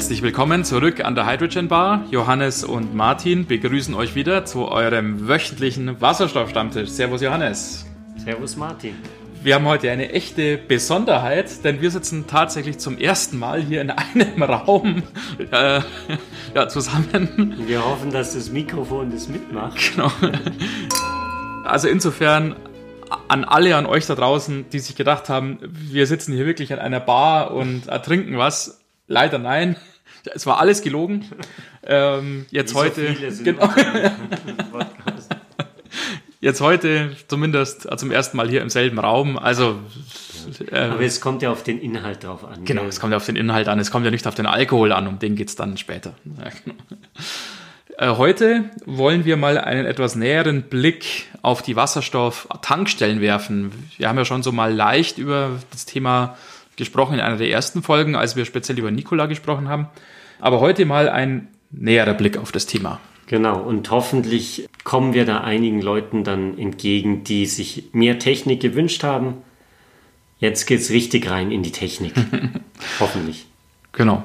Herzlich willkommen zurück an der Hydrogen Bar. Johannes und Martin begrüßen euch wieder zu eurem wöchentlichen Wasserstoffstammtisch. Servus Johannes. Servus Martin. Wir haben heute eine echte Besonderheit, denn wir sitzen tatsächlich zum ersten Mal hier in einem Raum äh, ja, zusammen. Wir hoffen, dass das Mikrofon das mitmacht. Genau. Also insofern an alle an euch da draußen, die sich gedacht haben, wir sitzen hier wirklich an einer Bar und trinken was. Leider nein. Es war alles gelogen. Ähm, jetzt Wie heute. So genau. jetzt heute zumindest zum ersten Mal hier im selben Raum. Also äh, Aber es kommt ja auf den Inhalt drauf an. Genau, es kommt ja auf den Inhalt an. Es kommt ja nicht auf den Alkohol an, um den geht es dann später. Ja, genau. Äh, heute wollen wir mal einen etwas näheren Blick auf die Wasserstoff-Tankstellen werfen. Wir haben ja schon so mal leicht über das Thema gesprochen in einer der ersten Folgen, als wir speziell über Nikola gesprochen haben. Aber heute mal ein näherer Blick auf das Thema. Genau, und hoffentlich kommen wir da einigen Leuten dann entgegen, die sich mehr Technik gewünscht haben. Jetzt geht es richtig rein in die Technik. hoffentlich. Genau.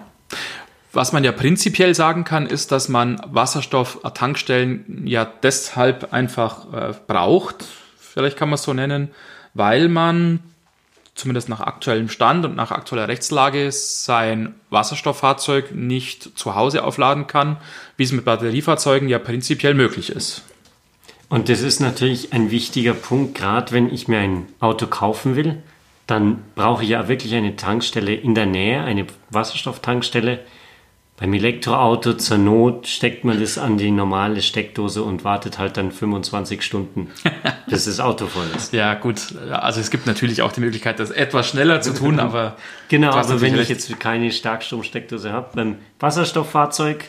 Was man ja prinzipiell sagen kann, ist, dass man Wasserstoff-Tankstellen ja deshalb einfach äh, braucht, vielleicht kann man es so nennen, weil man zumindest nach aktuellem Stand und nach aktueller Rechtslage sein Wasserstofffahrzeug nicht zu Hause aufladen kann, wie es mit Batteriefahrzeugen ja prinzipiell möglich ist. Und das ist natürlich ein wichtiger Punkt, gerade wenn ich mir ein Auto kaufen will, dann brauche ich ja wirklich eine Tankstelle in der Nähe, eine Wasserstofftankstelle, beim Elektroauto zur Not steckt man das an die normale Steckdose und wartet halt dann 25 Stunden, bis das Auto voll ist. Ja, gut. Also es gibt natürlich auch die Möglichkeit, das etwas schneller zu tun, aber. Genau, aber wenn ich jetzt keine Starkstromsteckdose habe, beim Wasserstofffahrzeug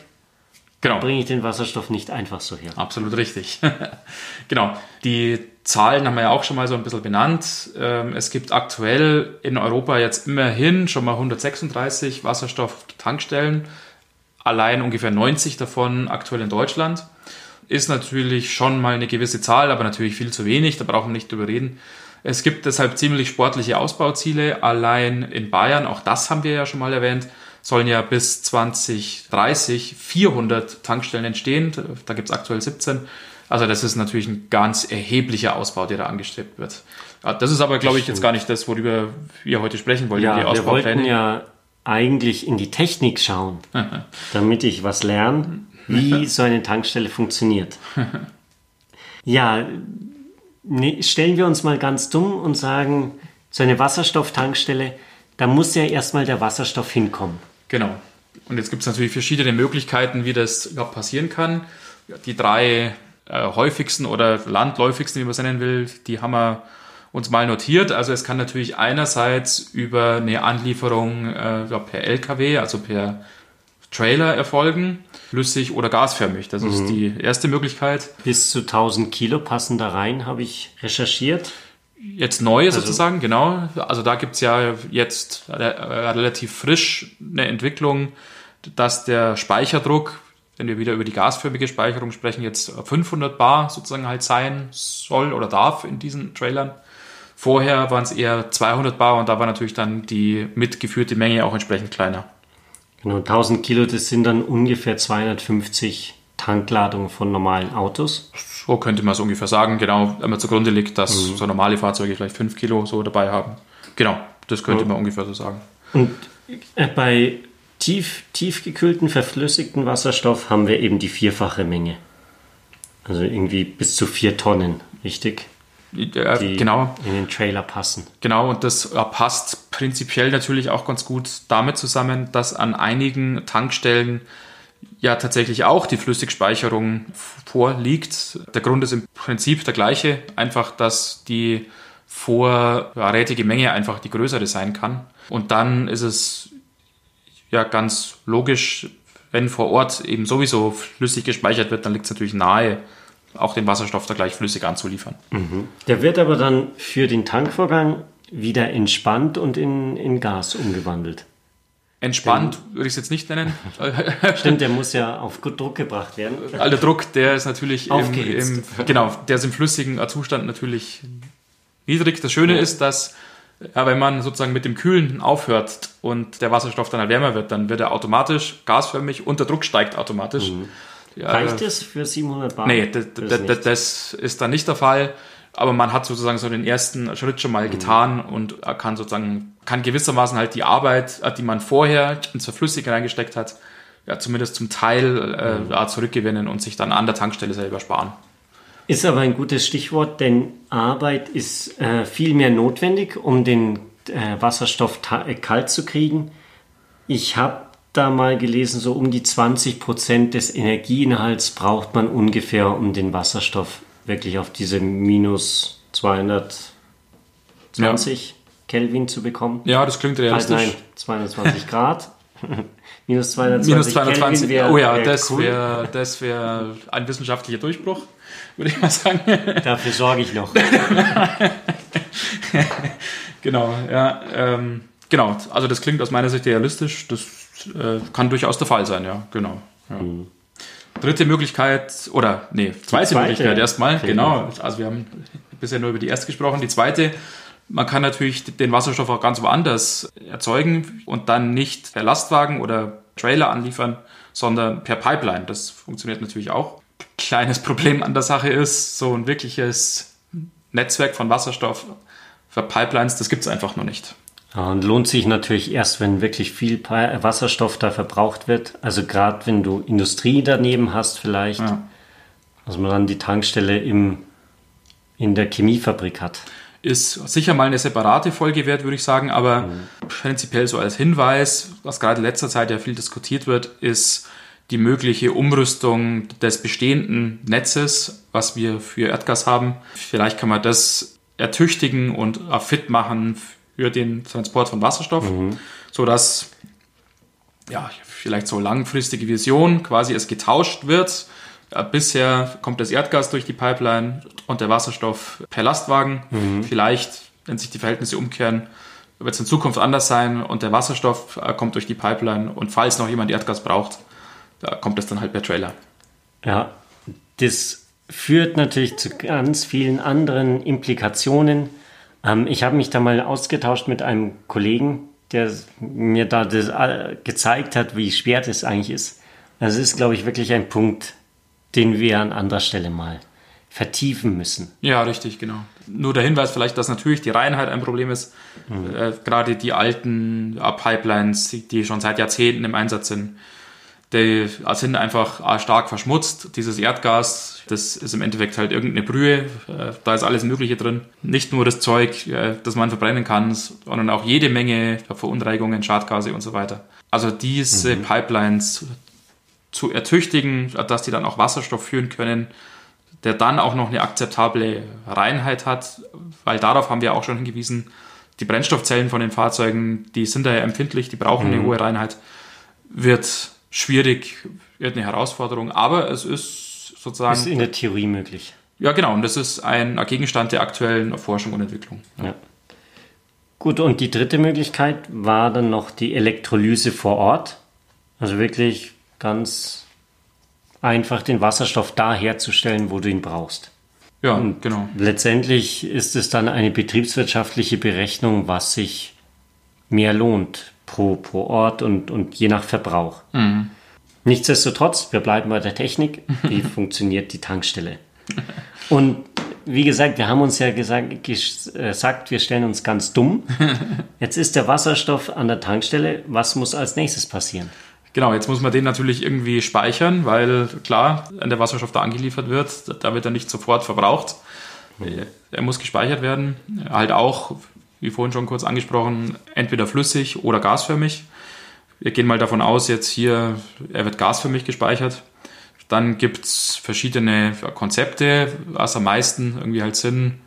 genau. bringe ich den Wasserstoff nicht einfach so her. Absolut richtig. genau. Die Zahlen haben wir ja auch schon mal so ein bisschen benannt. Ähm, es gibt aktuell in Europa jetzt immerhin schon mal 136 Wasserstofftankstellen allein ungefähr 90 davon aktuell in Deutschland. Ist natürlich schon mal eine gewisse Zahl, aber natürlich viel zu wenig, da brauchen wir nicht drüber reden. Es gibt deshalb ziemlich sportliche Ausbauziele. Allein in Bayern, auch das haben wir ja schon mal erwähnt, sollen ja bis 2030 400 Tankstellen entstehen. Da gibt es aktuell 17. Also das ist natürlich ein ganz erheblicher Ausbau, der da angestrebt wird. Das ist aber, glaube ich, jetzt gar nicht das, worüber wir heute sprechen wollen. Ja, wir wollten ja eigentlich in die Technik schauen, damit ich was lerne, wie so eine Tankstelle funktioniert. Ja, ne, stellen wir uns mal ganz dumm und sagen, so eine Wasserstofftankstelle, da muss ja erstmal der Wasserstoff hinkommen. Genau. Und jetzt gibt es natürlich verschiedene Möglichkeiten, wie das passieren kann. Die drei äh, häufigsten oder landläufigsten, wie man es nennen will, die haben wir uns mal notiert. Also es kann natürlich einerseits über eine Anlieferung äh, per LKW, also per Trailer erfolgen, flüssig oder gasförmig. Das mhm. ist die erste Möglichkeit. Bis zu 1000 Kilo passen da rein, habe ich recherchiert. Jetzt neu also, sozusagen, genau. Also da gibt es ja jetzt relativ frisch eine Entwicklung, dass der Speicherdruck, wenn wir wieder über die gasförmige Speicherung sprechen, jetzt 500 Bar sozusagen halt sein soll oder darf in diesen Trailern. Vorher waren es eher 200 Bar und da war natürlich dann die mitgeführte Menge auch entsprechend kleiner. Genau, 1000 Kilo, das sind dann ungefähr 250 Tankladungen von normalen Autos. So könnte man es ungefähr sagen, genau, wenn man zugrunde liegt, dass mhm. so normale Fahrzeuge vielleicht 5 Kilo so dabei haben. Genau, das könnte mhm. man ungefähr so sagen. Und äh, bei tief, tiefgekühlten, verflüssigten Wasserstoff haben wir eben die vierfache Menge. Also irgendwie bis zu 4 Tonnen, richtig? Äh, genau. in den Trailer passen. Genau, und das äh, passt prinzipiell natürlich auch ganz gut damit zusammen, dass an einigen Tankstellen ja tatsächlich auch die Flüssigspeicherung vorliegt. Der Grund ist im Prinzip der gleiche, einfach dass die vorrätige Menge einfach die größere sein kann. Und dann ist es ja ganz logisch, wenn vor Ort eben sowieso flüssig gespeichert wird, dann liegt es natürlich nahe, auch den Wasserstoff da gleich flüssig anzuliefern. Mhm. Der wird aber dann für den Tankvorgang wieder entspannt und in, in Gas umgewandelt. Entspannt würde ich es jetzt nicht nennen. Stimmt, der muss ja auf Druck gebracht werden. der Druck, der ist natürlich im, im, genau, der ist im flüssigen Zustand natürlich niedrig. Das Schöne ja. ist, dass Ja, wenn man sozusagen mit dem Kühlen aufhört und der Wasserstoff dann halt wärmer wird, dann wird er automatisch gasförmig und der Druck steigt automatisch. Mhm. Ja, Reicht das für 700 Bar? Nee, das, das, das, ist dann nicht der Fall. Aber man hat sozusagen so den ersten Schritt schon mal mhm. getan und kann sozusagen, kann gewissermaßen halt die Arbeit, die man vorher ins Verflüssigen reingesteckt hat, ja, zumindest zum Teil äh, mhm. zurückgewinnen und sich dann an der Tankstelle selber sparen. Ist aber ein gutes Stichwort, denn Arbeit ist äh, viel mehr notwendig, um den äh, Wasserstoff äh, kalt zu kriegen. Ich habe da mal gelesen, so um die 20 Prozent des Energieinhalts braucht man ungefähr, um den Wasserstoff wirklich auf diese minus 220 ja. Kelvin zu bekommen. Ja, das klingt realistisch. Nein, 220 Grad. minus 220 Minus 220, wär, oh ja, das cool. wäre wär ein wissenschaftlicher Durchbruch würde ich mal sagen. Dafür sorge ich noch. genau, ja. Ähm, genau, also das klingt aus meiner Sicht realistisch. Das äh, kann durchaus der Fall sein, ja, genau. Ja. Mhm. Dritte Möglichkeit, oder nee, zweite, zweite Möglichkeit erstmal, genau. Also wir haben bisher nur über die erste gesprochen. Die zweite, man kann natürlich den Wasserstoff auch ganz woanders erzeugen und dann nicht per Lastwagen oder Trailer anliefern, sondern per Pipeline. Das funktioniert natürlich auch kleines Problem an der Sache ist, so ein wirkliches Netzwerk von Wasserstoff für Pipelines, das gibt es einfach noch nicht. Und lohnt sich natürlich erst, wenn wirklich viel Wasserstoff da verbraucht wird. Also gerade wenn du Industrie daneben hast vielleicht, ja. dass man dann die Tankstelle im, in der Chemiefabrik hat. Ist sicher mal eine separate Folge wert, würde ich sagen, aber mhm. prinzipiell so als Hinweis, was gerade in letzter Zeit ja viel diskutiert wird, ist, die mögliche Umrüstung des bestehenden Netzes, was wir für Erdgas haben. Vielleicht kann man das ertüchtigen und fit machen für den Transport von Wasserstoff, mhm. sodass ja, vielleicht so langfristige Vision quasi es getauscht wird. Bisher kommt das Erdgas durch die Pipeline und der Wasserstoff per Lastwagen. Mhm. Vielleicht, wenn sich die Verhältnisse umkehren, wird es in Zukunft anders sein und der Wasserstoff äh, kommt durch die Pipeline und falls noch jemand Erdgas braucht, da kommt das dann halt per Trailer. Ja, das führt natürlich zu ganz vielen anderen Implikationen. Ähm, ich habe mich da mal ausgetauscht mit einem Kollegen, der mir da das, äh, gezeigt hat, wie schwer das eigentlich ist. Das ist, glaube ich, wirklich ein Punkt, den wir an anderer Stelle mal vertiefen müssen. Ja, richtig, genau. Nur der Hinweis vielleicht, dass natürlich die Reinheit ein Problem ist. Mhm. Äh, gerade die alten äh, Pipelines, die schon seit Jahrzehnten im Einsatz sind, die sind einfach stark verschmutzt. Dieses Erdgas, das ist im Endeffekt halt irgendeine Brühe. Äh, da ist alles Mögliche drin. Nicht nur das Zeug, äh, das man verbrennen kann, sondern auch jede Menge Verunreinigungen, Schadgase und so weiter. Also diese mhm. Pipelines zu ertüchtigen, dass die dann auch Wasserstoff führen können, der dann auch noch eine akzeptable Reinheit hat, weil darauf haben wir auch schon hingewiesen, die Brennstoffzellen von den Fahrzeugen, die sind da ja empfindlich, die brauchen mhm. eine hohe Reinheit, wird schwierig, wird eine Herausforderung, aber es ist sozusagen. Ist in der Theorie möglich. Ja, genau, und das ist ein Gegenstand der aktuellen Forschung und Entwicklung. Ja. Gut, und die dritte Möglichkeit war dann noch die Elektrolyse vor Ort. Also wirklich ganz einfach den Wasserstoff da herzustellen, wo du ihn brauchst. Ja, und genau. Letztendlich ist es dann eine betriebswirtschaftliche Berechnung, was sich mehr lohnt pro, pro Ort und, und je nach Verbrauch. Mhm. Nichtsdestotrotz, wir bleiben bei der Technik. Wie funktioniert die Tankstelle? Und wie gesagt, wir haben uns ja gesagt, gesagt, wir stellen uns ganz dumm. Jetzt ist der Wasserstoff an der Tankstelle. Was muss als nächstes passieren? Genau, jetzt muss man den natürlich irgendwie speichern, weil klar, wenn der Wasserstoff da angeliefert wird, da wird er nicht sofort verbraucht. Er muss gespeichert werden. Halt auch wie vorhin schon kurz angesprochen, entweder flüssig oder gasförmig. Wir gehen mal davon aus, jetzt hier, er wird gasförmig gespeichert. Dann gibt es verschiedene Konzepte, was am meisten irgendwie halt Sinn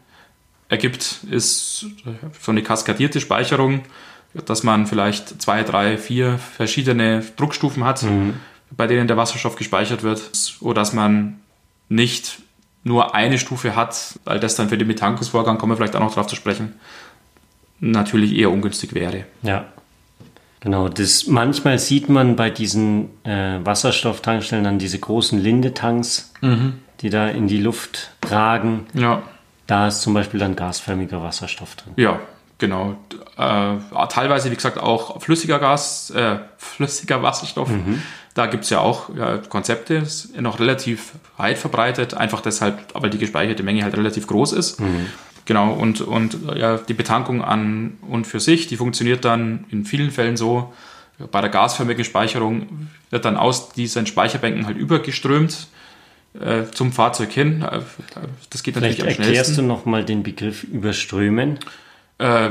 ergibt, ist so eine kaskadierte Speicherung, dass man vielleicht zwei, drei, vier verschiedene Druckstufen hat, mhm. bei denen der Wasserstoff gespeichert wird, oder dass man nicht nur eine Stufe hat, weil das dann für den Methankusvorgang, kommen wir vielleicht auch noch drauf zu sprechen, natürlich eher ungünstig wäre. Ja. Genau, das manchmal sieht man bei diesen äh, Wasserstofftankstellen dann diese großen Lindetanks, mhm. die da in die Luft ragen. Ja. Da ist zum Beispiel dann gasförmiger Wasserstoff drin. Ja, Genau. Äh, teilweise, wie gesagt, auch flüssiger Gas, äh, flüssiger Wasserstoff. Mhm. Da gibt es ja auch ja, Konzepte, ist noch relativ weit verbreitet, einfach deshalb, weil die gespeicherte Menge halt relativ groß ist. Mhm. Genau, und, und ja, die Betankung an und für sich, die funktioniert dann in vielen Fällen so, bei der gasförmigen Speicherung wird dann aus diesen Speicherbänken halt übergeströmt äh, zum Fahrzeug hin. Äh, das geht natürlich Vielleicht am schnellsten. Erklärst du nochmal den Begriff überströmen? Äh,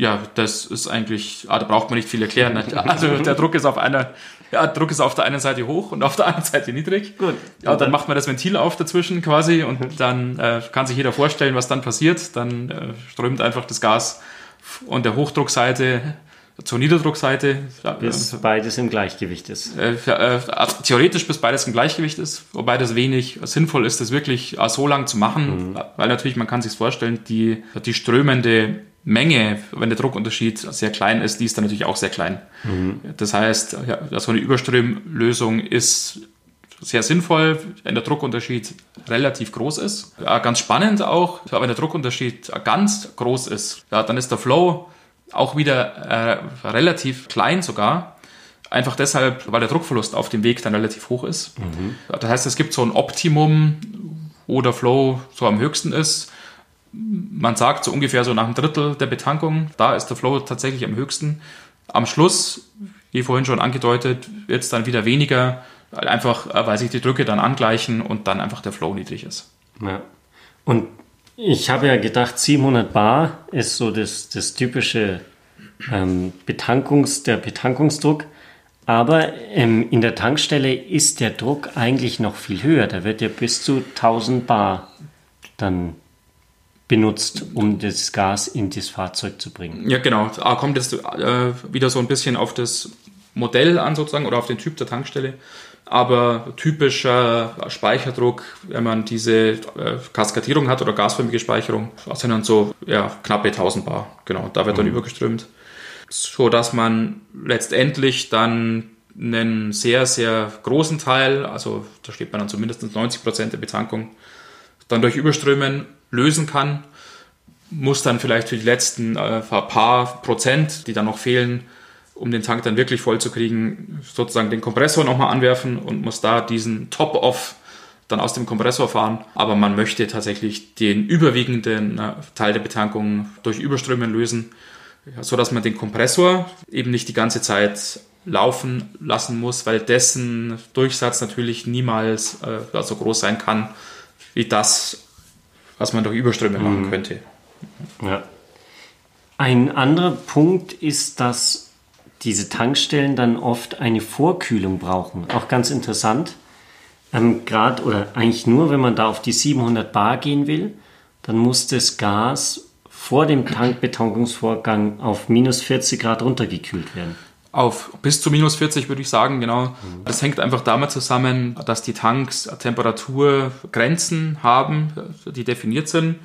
ja, das ist eigentlich, ah, da braucht man nicht viel erklären. Also der Druck ist auf einer, ja, Druck ist auf der einen Seite hoch und auf der anderen Seite niedrig. Gut. Ja, dann, macht man das Ventil auf dazwischen quasi und dann äh, kann sich jeder vorstellen, was dann passiert. Dann äh, strömt einfach das Gas von der Hochdruckseite zur Niederdruckseite. Bis äh, beides im Gleichgewicht ist. Äh, äh, theoretisch bis beides im Gleichgewicht ist, wobei das wenig sinnvoll ist, das wirklich äh, so lang zu machen, mhm. weil natürlich, man kann sich vorstellen, die, die strömende Menge, wenn der Druckunterschied sehr klein ist, die ist dann natürlich auch sehr klein. Mhm. Das heißt, ja, so eine Überströmlösung ist sehr sinnvoll, wenn der Druckunterschied relativ groß ist. Ja, ganz spannend auch, wenn der Druckunterschied ganz groß ist, ja, dann ist der Flow auch wieder äh, relativ klein sogar. Einfach deshalb, weil der Druckverlust auf dem Weg dann relativ hoch ist. Mhm. Das heißt, es gibt so ein Optimum, wo der Flow so am höchsten ist man sagt so ungefähr so nach einem Drittel der Betankung, da ist der Flow tatsächlich am höchsten. Am Schluss, wie vorhin schon angedeutet, wird es dann wieder weniger, einfach äh, weil sich die Drücke dann angleichen und dann einfach der Flow niedrig ist. Ja. Und ich habe ja gedacht, 700 Bar ist so das, das typische ähm, Betankungs, der Betankungsdruck. Aber ähm, in der Tankstelle ist der Druck eigentlich noch viel höher. Da wird ja bis zu 1000 Bar dann benutzt, um das Gas in das Fahrzeug zu bringen. Ja, genau. Da kommt jetzt äh, wieder so ein bisschen auf das Modell an sozusagen oder auf den Typ der Tankstelle. Aber typischer Speicherdruck, wenn man diese äh, Kaskadierung hat oder gasförmige Speicherung, sind dann so ja, knappe 1000 Bar. Genau, da wird dann mhm. übergeströmt. So dass man letztendlich dann einen sehr, sehr großen Teil, also da steht man dann zumindest 90 Prozent der Betankung, dann durch Überströmen lösen kann, muss dann vielleicht für die letzten äh, paar Prozent, die dann noch fehlen, um den Tank dann wirklich voll zu kriegen, sozusagen den Kompressor nochmal anwerfen und muss da diesen Top-Off dann aus dem Kompressor fahren. Aber man möchte tatsächlich den überwiegenden äh, Teil der Betankung durch Überströmen lösen, so dass man den Kompressor eben nicht die ganze Zeit laufen lassen muss, weil dessen Durchsatz natürlich niemals äh, so groß sein kann wie das, was man durch Überströme mhm. machen könnte. Ja. Ein anderer Punkt ist, dass diese Tankstellen dann oft eine Vorkühlung brauchen. Auch ganz interessant. Ähm, Gerade oder eigentlich nur, wenn man da auf die 700 Bar gehen will, dann muss das Gas vor dem Tankbetankungsvorgang auf minus 40 Grad runtergekühlt werden auf bis zu minus 40 würde ich sagen, genau. Das hängt einfach damit zusammen, dass die Tanks Temperaturgrenzen haben, die definiert sind.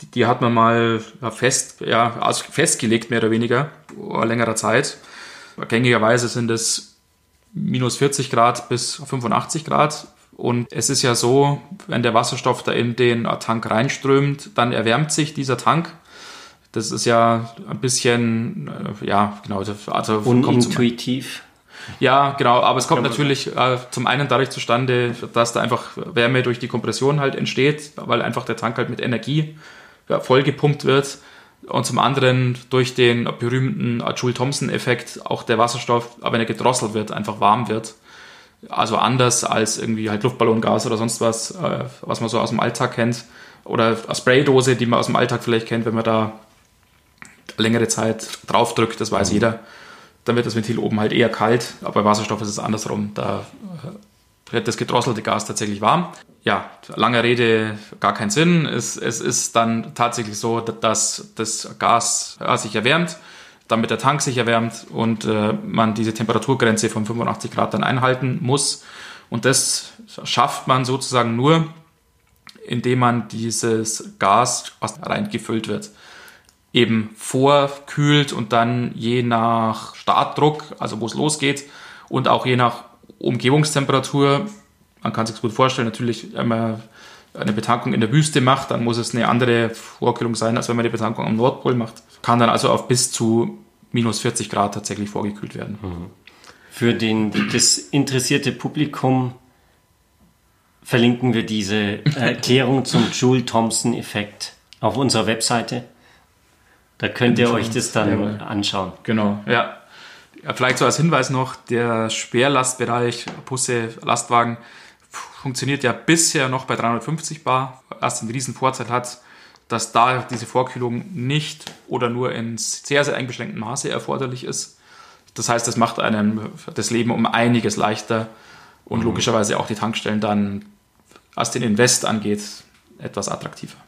Die, die hat man mal fest, ja, festgelegt, mehr oder weniger, vor längerer Zeit. Gängigerweise sind es minus 40 Grad bis 85 Grad. Und es ist ja so, wenn der Wasserstoff da in den Tank reinströmt, dann erwärmt sich dieser Tank das ist ja ein bisschen, äh, ja, genau. Also Unintuitiv. Ja, genau, aber es kommt natürlich äh, zum einen dadurch zustande, dass da einfach Wärme durch die Kompression halt entsteht, weil einfach der Tank halt mit Energie ja, vollgepumpt wird. Und zum anderen durch den berühmten Joule-Thomson-Effekt auch der Wasserstoff, wenn er gedrosselt wird, einfach warm wird. Also anders als irgendwie halt Luftballongas oder sonst was, äh, was man so aus dem Alltag kennt. Oder eine Spraydose, die man aus dem Alltag vielleicht kennt, wenn man da längere Zeit draufdrückt, das weiß mhm. jeder, dann wird das Ventil oben halt eher kalt, aber bei Wasserstoff ist es andersrum. Da äh, wird das gedrosselte Gas tatsächlich warm. Ja, lange Rede, gar keinen Sinn. Es, es ist dann tatsächlich so, dass das Gas ja, sich erwärmt, damit der Tank sich erwärmt und äh, man diese Temperaturgrenze von 85 Grad dann einhalten muss. Und das schafft man sozusagen nur, indem man dieses Gas, was reingefüllt wird, eben vorkühlt und dann je nach Startdruck, also wo es losgeht und auch je nach Umgebungstemperatur, man kann sich gut vorstellen, natürlich immer eine Betankung in der Wüste macht, dann muss es eine andere Vorkühlung sein, als wenn man die Betankung am Nordpol macht. Kann dann also auf bis zu minus 40 Grad tatsächlich vorgekühlt werden. Für den, das interessierte Publikum verlinken wir diese Erklärung zum Joule-Thomson-Effekt auf unserer Webseite. Da könnt ihr euch das dann Jawohl. anschauen. Genau, ja. ja. Vielleicht so als Hinweis noch, der Schwerlastbereich, Busse, Lastwagen, funktioniert ja bisher noch bei 350 Bar, was den riesen Vorteil hat, dass da diese Vorkühlung nicht oder nur in sehr, sehr eingeschränktem Maße erforderlich ist. Das heißt, das macht einem das Leben um einiges leichter und logischerweise auch die Tankstellen dann, was den Invest angeht, etwas attraktiver.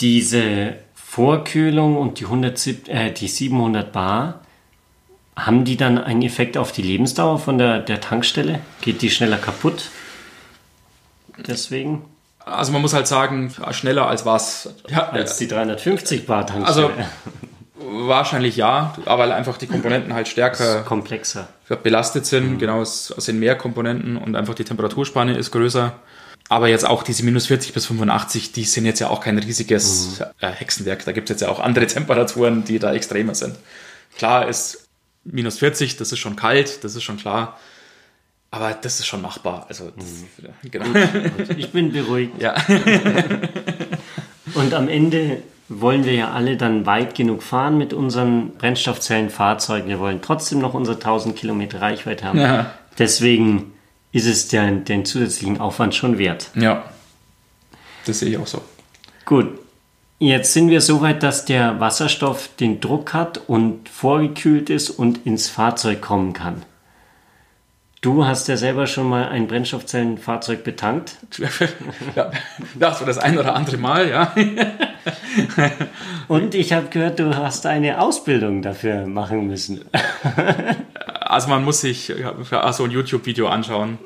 Diese Vorkühlung und die, 107, äh, die 700 Bar, haben die dann einen Effekt auf die Lebensdauer von der, der Tankstelle? Geht die schneller kaputt? Deswegen? Also man muss halt sagen, schneller als was. Ja, Als die 350 Bar Tankstelle. Also wahrscheinlich ja, aber weil einfach die Komponenten halt stärker komplexer. belastet sind. Genau, es es sind mehr Komponenten und einfach die Temperaturspanne ist größer. Aber jetzt auch diese minus 40 bis 85, die sind jetzt ja auch kein riesiges äh, Hexenwerk. Da gibt es jetzt ja auch andere Temperaturen, die da extremer sind. Klar ist minus 40, das ist schon kalt, das ist schon klar. Aber das ist schon machbar. Also, das, genau. Ich bin beruhigt. Ja. Und am Ende wollen wir ja alle dann weit genug fahren mit unseren Brennstoffzellenfahrzeugen. Wir wollen trotzdem noch unsere 1000 Kilometer Reichweite haben. Ja. Deswegen ist es den, den zusätzlichen Aufwand schon wert. ja. Das sehe ich auch so. Gut, jetzt sind wir so weit, dass der Wasserstoff den Druck hat und vorgekühlt ist und ins Fahrzeug kommen kann. Du hast ja selber schon mal ein Brennstoffzellenfahrzeug betankt. ja, das war das ein oder andere Mal, ja. Und ich habe gehört, du hast eine Ausbildung dafür machen müssen. Also man muss sich ja, so ein YouTube-Video anschauen.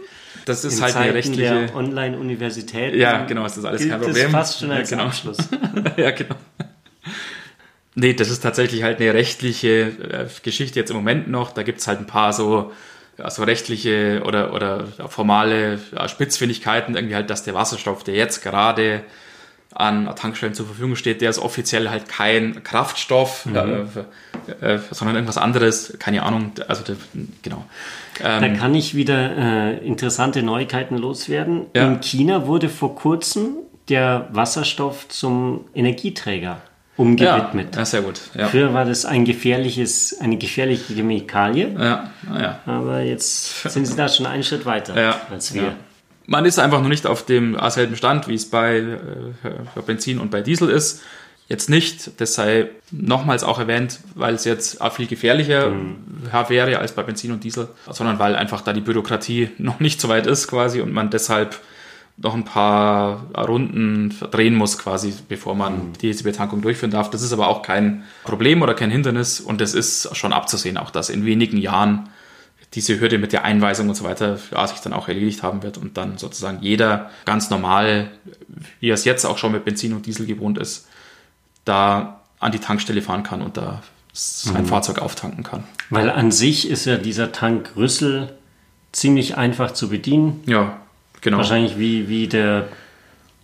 Das ist In halt eine Zeiten rechtliche. der Online-Universität. Ja, genau, ist das alles gilt kein das Problem. fast schon Ja, als genau. Abschluss. ja, genau. Nee, das ist tatsächlich halt eine rechtliche äh, Geschichte jetzt im Moment noch. Da gibt es halt ein paar so, ja, so rechtliche oder, oder formale ja, Spitzfindigkeiten. Irgendwie halt, dass der Wasserstoff, der jetzt gerade an Tankstellen zur Verfügung steht, der ist offiziell halt kein Kraftstoff, Mhm. Äh, sondern irgendwas anderes. Keine Ahnung. Also, genau. Da kann ich wieder äh, interessante Neuigkeiten loswerden. Ja. In China wurde vor kurzem der Wasserstoff zum Energieträger umgewidmet. Ja, sehr gut. Ja, Früher war das ein gefährliches, eine gefährliche Chemikalie, ja, ja. aber jetzt sind sie da schon einen Schritt weiter Ja, als wir. ja. Man ist einfach noch nicht auf dem selben Stand, wie es bei äh, bei Benzin und bei Diesel ist. Jetzt nicht, das sei nochmals auch erwähnt, weil es jetzt auch viel gefährlicher wäre als bei Benzin und Diesel, sondern weil einfach da die Bürokratie noch nicht so weit ist quasi und man deshalb noch ein paar Runden drehen muss quasi, bevor man diese Betankung durchführen darf. Das ist aber auch kein Problem oder kein Hindernis und es ist schon abzusehen, auch dass in wenigen Jahren diese Hürde mit der Einweisung und so weiter ja, sich dann auch erledigt haben wird und dann sozusagen jeder ganz normal, wie er es jetzt auch schon mit Benzin und Diesel gewohnt ist, da an die Tankstelle fahren kann und da sein Fahrzeug auftanken kann. Weil an sich ist ja dieser Tankrüssel ziemlich einfach zu bedienen. Ja, genau. Wahrscheinlich wie, wie der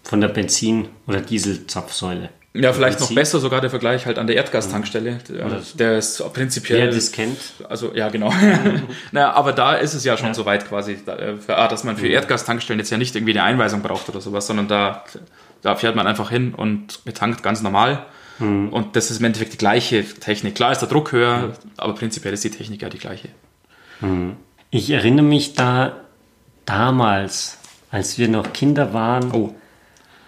von der Benzin- oder Dieselzapfsäule. Ja, vielleicht noch Benzin. besser sogar der Vergleich halt an der Erdgastankstelle. Der, der ist prinzipiell. Wer das kennt, Also ja, genau. naja, aber da ist es ja schon so weit quasi, äh, dass man für Erdgastankstellen jetzt ja nicht irgendwie eine Einweisung braucht oder sowas, sondern da, da fährt man einfach hin und betankt ganz normal. Und das ist im Endeffekt die gleiche Technik. Klar ist der Druck höher, aber prinzipiell ist die Technik ja die gleiche. ich erinnere mich da damals, als wir noch Kinder waren, Oh,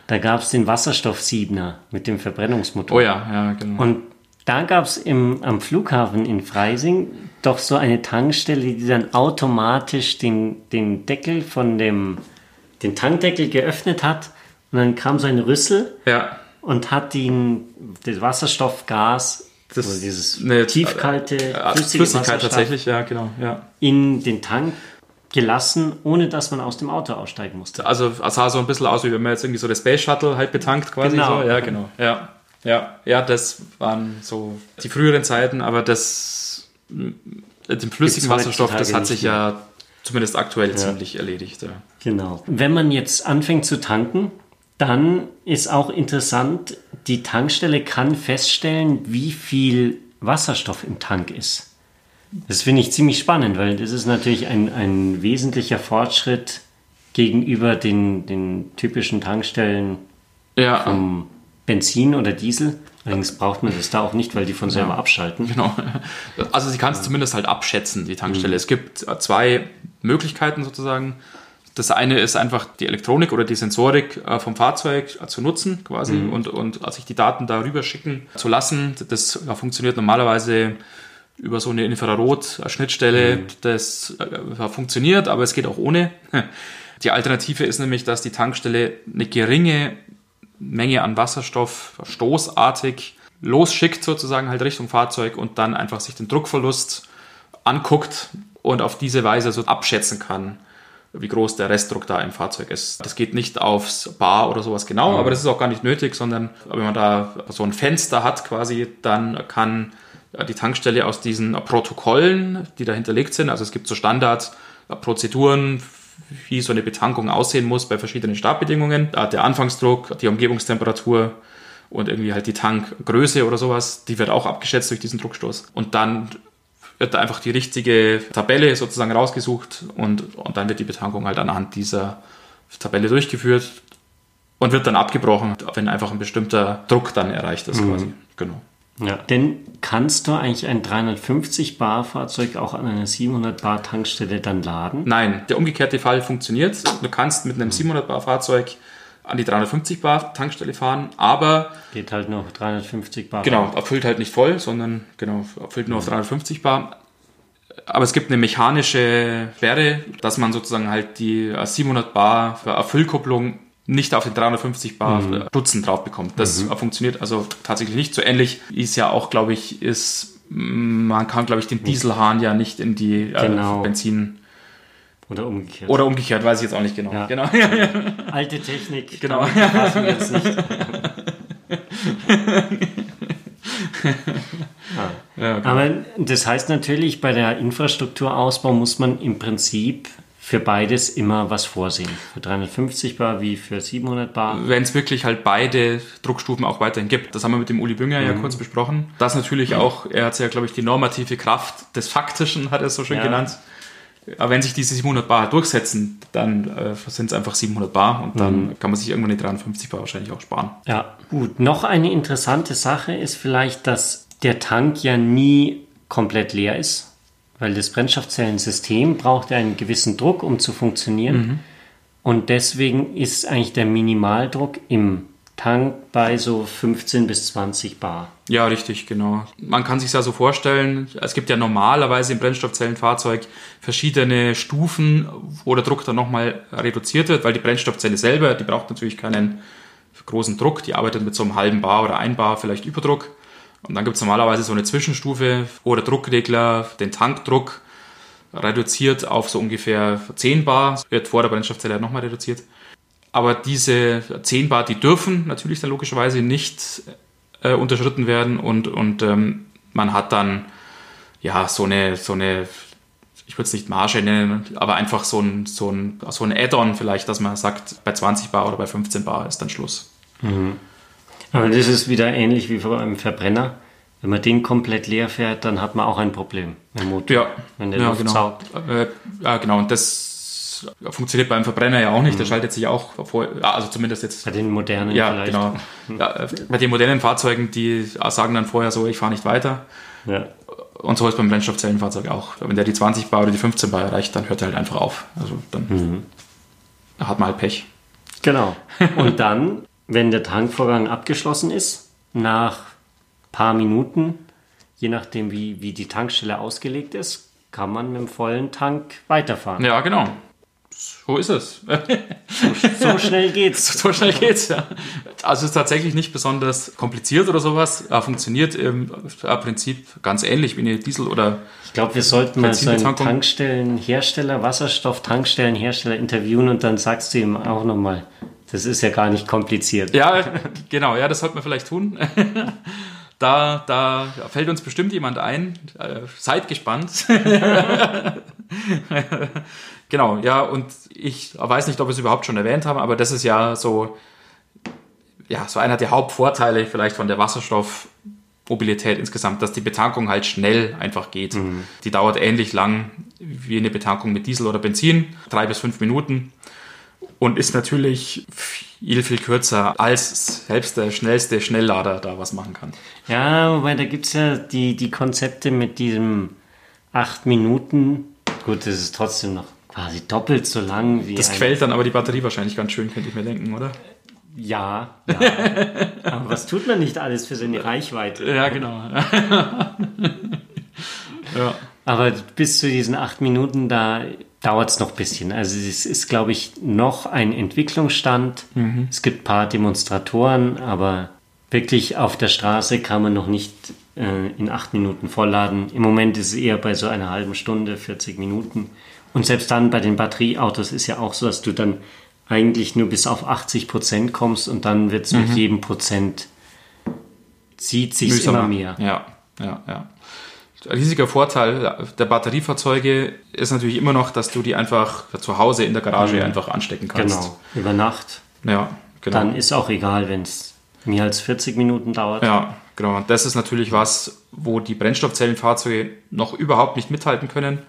da gab es den Wasserstoffsiebner mit dem Verbrennungsmotor. oh ja, ja, genau. Und da gab es am Flughafen in Freising doch so eine Tankstelle, die dann automatisch den, den Deckel von dem, den Tankdeckel geöffnet hat. Und dann kam so ein Rüssel ja, und hat den, das Wasserstoffgas, Das also dieses eine- tiefkalte, äh, flüssige Flüssigkeit tatsächlich, ja, genau, ja. in den Tank gelassen, ohne dass man aus dem Auto aussteigen musste. Also es sah so ein bisschen aus, wie wenn man jetzt irgendwie so das Space Shuttle halt betankt quasi. Genau. So. Ja, genau. Ja. Ja, ja, das waren so die früheren Zeiten, aber das mit dem flüssigen Wasserstoff, das hat sich ja zumindest aktuell ziemlich erledigt. Ja. Genau. Wenn man jetzt anfängt zu tanken, dann ist auch interessant, die Tankstelle kann feststellen, wie viel Wasserstoff im Tank ist. Das finde ich ziemlich spannend, weil das ist natürlich ein, ein wesentlicher Fortschritt gegenüber den, den typischen Tankstellen Ja, vom Benzin oder Diesel. Allerdings braucht man das da auch nicht, weil die von selber Ja. abschalten. Genau. Also sie kann es zumindest halt abschätzen, die Tankstelle. Es gibt zwei Möglichkeiten sozusagen. Das eine ist einfach die Elektronik oder die Sensorik äh, vom Fahrzeug äh, zu nutzen quasi und, und äh, sich die Daten darüber schicken zu lassen. Das funktioniert normalerweise über so eine Infrarot-Schnittstelle. Das äh, funktioniert, aber es geht auch ohne. Die Alternative ist nämlich, dass die Tankstelle eine geringe Menge an Wasserstoff stoßartig losschickt, sozusagen halt Richtung Fahrzeug und dann einfach sich den Druckverlust anguckt und auf diese Weise so abschätzen kann, wie groß der Restdruck da im Fahrzeug ist. Das geht nicht aufs Bar oder sowas genau, aber das ist auch gar nicht nötig, sondern wenn man da so ein Fenster hat quasi, dann kann die Tankstelle aus diesen Protokollen, die da hinterlegt sind, also es gibt so Standardprozeduren, wie so eine Betankung aussehen muss bei verschiedenen Startbedingungen. Da Der Anfangsdruck, die Umgebungstemperatur und irgendwie halt die Tankgröße oder sowas, die wird auch abgeschätzt durch diesen Druckstoß. Und dann wird da einfach die richtige Tabelle sozusagen rausgesucht und, und dann wird die Betankung halt anhand dieser Tabelle durchgeführt und wird dann abgebrochen, wenn einfach ein bestimmter Druck dann erreicht ist quasi. Genau. Ja. Denn kannst du eigentlich ein 350 Bar Fahrzeug auch an einer 700 Bar Tankstelle dann laden? Nein, der umgekehrte Fall funktioniert. Du kannst mit einem 700 Bar Fahrzeug an die 350 Bar Tankstelle fahren, aber Geht halt noch 350 Bar. genau, erfüllt halt nicht voll, sondern genau, erfüllt nur auf 350 Bar. Aber es gibt eine mechanische Sperre, dass man sozusagen halt die 700 Bar für Erfüllkupplung nicht auf den 350 Bar Dutzend drauf bekommt. Das funktioniert also tatsächlich nicht. So ähnlich ist ja auch, glaube ich, ist, man kann, glaube ich, den Dieselhahn ja nicht in die äh, Genau. Benzin Oder umgekehrt. oder umgekehrt, weiß ich jetzt auch nicht genau. Ja. Genau. Alte Technik. Genau. uns nicht. Ja, genau. Aber das heißt natürlich, bei der Infrastrukturausbau muss man im Prinzip für beides immer was vorsehen. Für 350 Bar wie für 700 Bar. wenn es wirklich halt beide Druckstufen auch weiterhin gibt. Das haben wir mit dem Uli Bünger ja kurz besprochen. Das natürlich auch, er hat ja, glaube ich, die normative Kraft des Faktischen, hat er es so schön Ja. genannt. Aber wenn sich diese 700 Bar durchsetzen, dann äh, sind es einfach 700 Bar und dann kann man sich irgendwann die 350 Bar wahrscheinlich auch sparen. Ja, gut. Noch eine interessante Sache ist vielleicht, dass der Tank ja nie komplett leer ist, weil das Brennstoffzellensystem braucht ja einen gewissen Druck, um zu funktionieren. Und deswegen ist eigentlich der Minimaldruck im Tank bei so 15 bis 20 Bar. Ja, richtig, genau. Man kann sich ja so vorstellen, es gibt ja normalerweise im Brennstoffzellenfahrzeug verschiedene Stufen, wo der Druck dann nochmal reduziert wird, weil die Brennstoffzelle selber, die braucht natürlich keinen großen Druck, die arbeitet mit so einem halben Bar oder ein Bar vielleicht Überdruck. Und dann gibt es normalerweise so eine Zwischenstufe, wo der Druckregler den Tankdruck reduziert auf so ungefähr 10 Bar, wird vor der Brennstoffzelle nochmal reduziert. Aber diese 10 Bar, die dürfen natürlich dann logischerweise nicht äh, unterschritten werden und, und ähm, man hat dann ja so eine, so eine ich würde es nicht Marge nennen, aber einfach so ein, so ein, so ein Add-on vielleicht, dass man sagt, bei 20 Bar oder bei 15 Bar ist dann Schluss. Aber das ist wieder ähnlich wie beim Verbrenner. Wenn man den komplett leer fährt, dann hat man auch ein Problem im Motor. Ja, Wenn der ja, Luft genau. saugt. Äh, ja, genau. Und das funktioniert beim Verbrenner ja auch nicht. Der schaltet sich auch vor, also zumindest jetzt Bei den modernen Ja, vielleicht. genau. Ja, äh, bei den modernen Fahrzeugen, die sagen dann vorher so, ich fahre nicht weiter. Ja. Und so ist beim Brennstoffzellenfahrzeug auch. Wenn der die 20 Bar oder die 15 Bar erreicht, dann hört er halt einfach auf. Also dann hat man halt Pech. Genau. Und dann, wenn der Tankvorgang abgeschlossen ist, nach paar Minuten, je nachdem wie, wie die Tankstelle ausgelegt ist, kann man mit dem vollen Tank weiterfahren. Ja, genau. So ist es. So schnell geht's. so schnell geht's, ja. Also es ist tatsächlich nicht besonders kompliziert oder sowas. Er funktioniert im Prinzip ganz ähnlich wie eine Diesel- oder Ich glaube, wir sollten mal so einen. Tankstellenhersteller, Wasserstoff-Tankstellenhersteller interviewen und dann sagst du ihm auch nochmal, das ist ja gar nicht kompliziert. Ja, genau, ja, das sollte man vielleicht tun. Da, da fällt uns bestimmt jemand ein. Äh, Seid gespannt. genau, ja, und ich weiß nicht, ob wir es überhaupt schon erwähnt haben, aber das ist ja so, ja, so einer der Hauptvorteile vielleicht von der Wasserstoffmobilität insgesamt, dass die Betankung halt schnell einfach geht. Mhm. Die dauert ähnlich lang wie eine Betankung mit Diesel oder Benzin, drei bis fünf Minuten und ist natürlich viel, viel kürzer, als selbst der schnellste Schnelllader da was machen kann. Ja, wobei da gibt es ja die, die Konzepte mit diesem acht Minuten. Gut, das ist trotzdem noch quasi doppelt so lang wie. Das quält dann aber die Batterie wahrscheinlich ganz schön, könnte ich mir denken, oder? Ja, ja. aber was tut man nicht alles für seine Reichweite? Ja, genau. ja. Aber bis zu diesen acht Minuten, da dauert es noch ein bisschen. Also es ist, glaube ich, noch ein Entwicklungsstand. Mhm. Es gibt ein paar Demonstratoren, aber wirklich auf der Straße kann man noch nicht äh, in acht Minuten vollladen. Im Moment ist es eher bei so einer halben Stunde, 40 Minuten. Und selbst dann bei den Batterieautos ist ja auch so, dass du dann eigentlich nur bis auf 80 Prozent kommst und dann wird es mhm. mit jedem Prozent zieht sich immer mehr. Ja, ja, ja riesiger Vorteil der Batteriefahrzeuge ist natürlich immer noch, dass du die einfach zu Hause in der Garage mhm. einfach anstecken kannst. Genau, über Nacht. Ja, genau. Dann ist auch egal, wenn es mehr als 40 Minuten dauert. Ja, genau. Und das ist natürlich was, wo die Brennstoffzellenfahrzeuge noch überhaupt nicht mithalten können.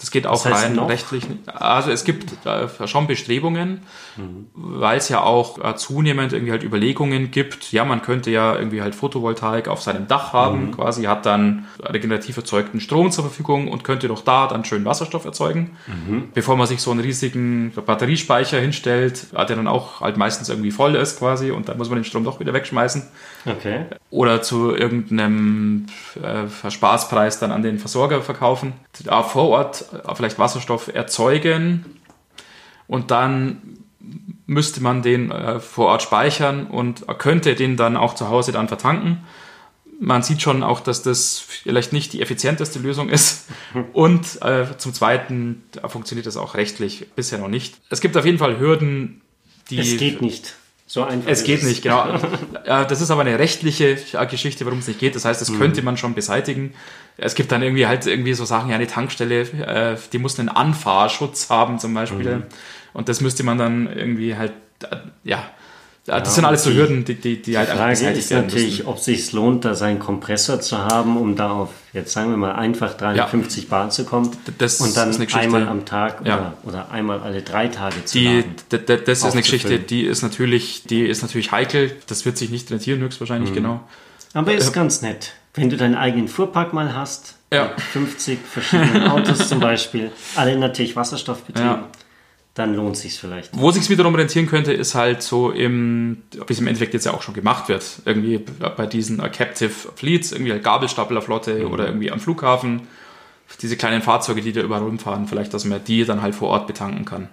Das geht auch das heißt rein noch? rechtlich. Also es gibt äh, schon Bestrebungen, mhm. weil es ja auch äh, zunehmend irgendwie halt Überlegungen gibt. Ja, man könnte ja irgendwie halt Photovoltaik auf seinem Dach haben, mhm. quasi hat dann regenerativ erzeugten Strom zur Verfügung und könnte doch da dann schön Wasserstoff erzeugen, mhm. bevor man sich so einen riesigen Batteriespeicher hinstellt, der dann auch halt meistens irgendwie voll ist quasi und dann muss man den Strom doch wieder wegschmeißen. Okay. Oder zu irgendeinem äh, Spaßpreis dann an den Versorger verkaufen. Da vor Ort äh, vielleicht Wasserstoff erzeugen und dann müsste man den äh, vor Ort speichern und könnte den dann auch zu Hause dann vertanken. Man sieht schon auch, dass das vielleicht nicht die effizienteste Lösung ist. Und äh, zum Zweiten funktioniert das auch rechtlich bisher noch nicht. Es gibt auf jeden Fall Hürden, die. Es geht nicht. So einfach. Es geht es. nicht, genau. das ist aber eine rechtliche Geschichte, warum es nicht geht. Das heißt, das mhm. könnte man schon beseitigen. Es gibt dann irgendwie halt irgendwie so Sachen, ja, eine Tankstelle, äh, die muss einen Anfahrschutz haben zum Beispiel. Mhm. Und das müsste man dann irgendwie halt, äh, ja, das ja, sind alles so Hürden, die, die, die, halt die Frage ist natürlich, müssen. ob es sich lohnt, da seinen Kompressor zu haben, um da auf, jetzt sagen wir mal, einfach 350 ja. Bar zu kommen das und dann einmal am Tag ja. oder, oder, einmal alle drei Tage zu die. Das ist eine Geschichte, die ist natürlich, die ist natürlich heikel. Das wird sich nicht rentieren, höchstwahrscheinlich, mhm. genau. Aber ist äh, ganz nett. Wenn du deinen eigenen Fuhrpark mal hast, ja. 50 verschiedene Autos zum Beispiel, alle natürlich wasserstoffbetrieben. Ja dann lohnt sich vielleicht. Wo sich wiederum rentieren könnte, ist halt so im, wie es im Endeffekt jetzt ja auch schon gemacht wird, irgendwie bei diesen Captive Fleets, irgendwie halt Gabelstaplerflotte mhm. oder irgendwie am Flughafen, diese kleinen Fahrzeuge, die da überall rumfahren, vielleicht, dass man die dann halt vor Ort betanken kann.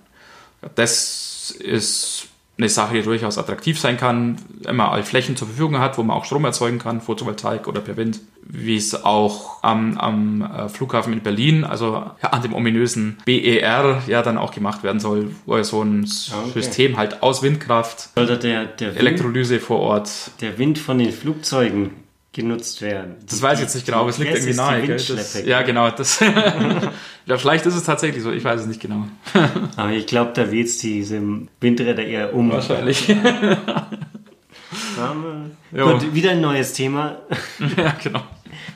Das ist eine Sache, die durchaus attraktiv sein kann, man all Flächen zur Verfügung hat, wo man auch Strom erzeugen kann, Photovoltaik oder per Wind, wie es auch am, am äh, Flughafen in Berlin, also an dem ominösen BER ja dann auch gemacht werden soll, wo so ein ah, okay. System halt aus Windkraft, Oder der, der Wind, Elektrolyse vor Ort. Der Wind von den Flugzeugen genutzt werden. Das weiß ich jetzt nicht genau, aber es liegt irgendwie nahe. Das, ja, genau. Das, ja, vielleicht ist es tatsächlich so, ich weiß es nicht genau. aber ich glaube, da weht es diese Windräder eher um. Wahrscheinlich. Gut, wieder ein neues Thema. ja, genau.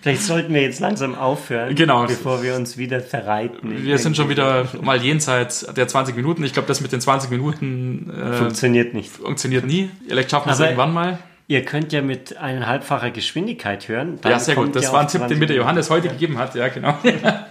Vielleicht sollten wir jetzt langsam aufhören, genau. bevor wir uns wieder verreiten. Wir sind schon wieder mal jenseits der 20 Minuten. Ich glaube, das mit den 20 Minuten äh, funktioniert nicht. Funktioniert nie. Vielleicht schaffen wir es irgendwann mal. Ihr könnt ja mit eineinhalbfacher Geschwindigkeit hören. ja, sehr gut. Das war ein Tipp, den mir der Johannes heute ja. gegeben hat. Ja, genau.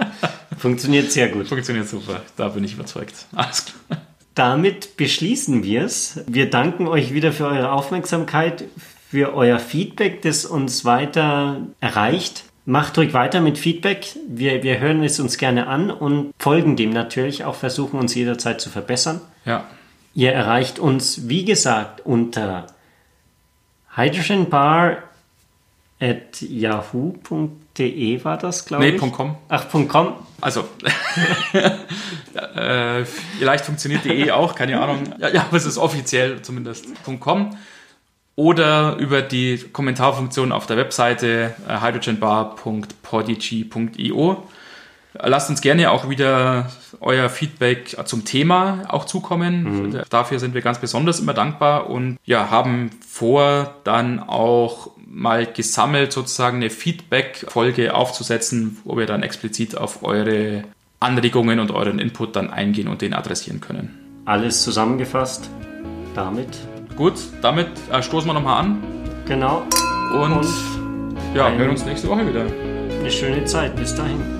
Funktioniert sehr gut. Funktioniert super. Da bin ich überzeugt. Alles klar. Damit beschließen wir es. Wir danken euch wieder für eure Aufmerksamkeit, für euer Feedback, das uns weiter erreicht. Macht ruhig weiter mit Feedback. Wir, wir hören es uns gerne an und folgen dem natürlich, auch versuchen uns jederzeit zu verbessern. Ja. Ihr erreicht uns, wie gesagt, unter hydrogenbar at yahoo.de war das, glaube nee, ich. Nee, .com. Ach, .com. Also, äh, vielleicht funktioniert de auch, keine Ahnung. Ja, ja, aber es ist offiziell zumindest .com. Oder über die Kommentarfunktion auf der Webseite äh, hydrogenbar.podigy.io. Lasst uns gerne auch wieder euer Feedback zum Thema auch zukommen. Mhm. Dafür sind wir ganz besonders immer dankbar und ja, haben vor, dann auch mal gesammelt sozusagen eine Feedback-Folge aufzusetzen, wo wir dann explizit auf eure Anregungen und euren Input dann eingehen und den adressieren können. Alles zusammengefasst damit. Gut, damit äh, stoßen wir nochmal an. Genau. Und, und ja, hören uns nächste Woche wieder. Eine schöne Zeit. Bis dahin.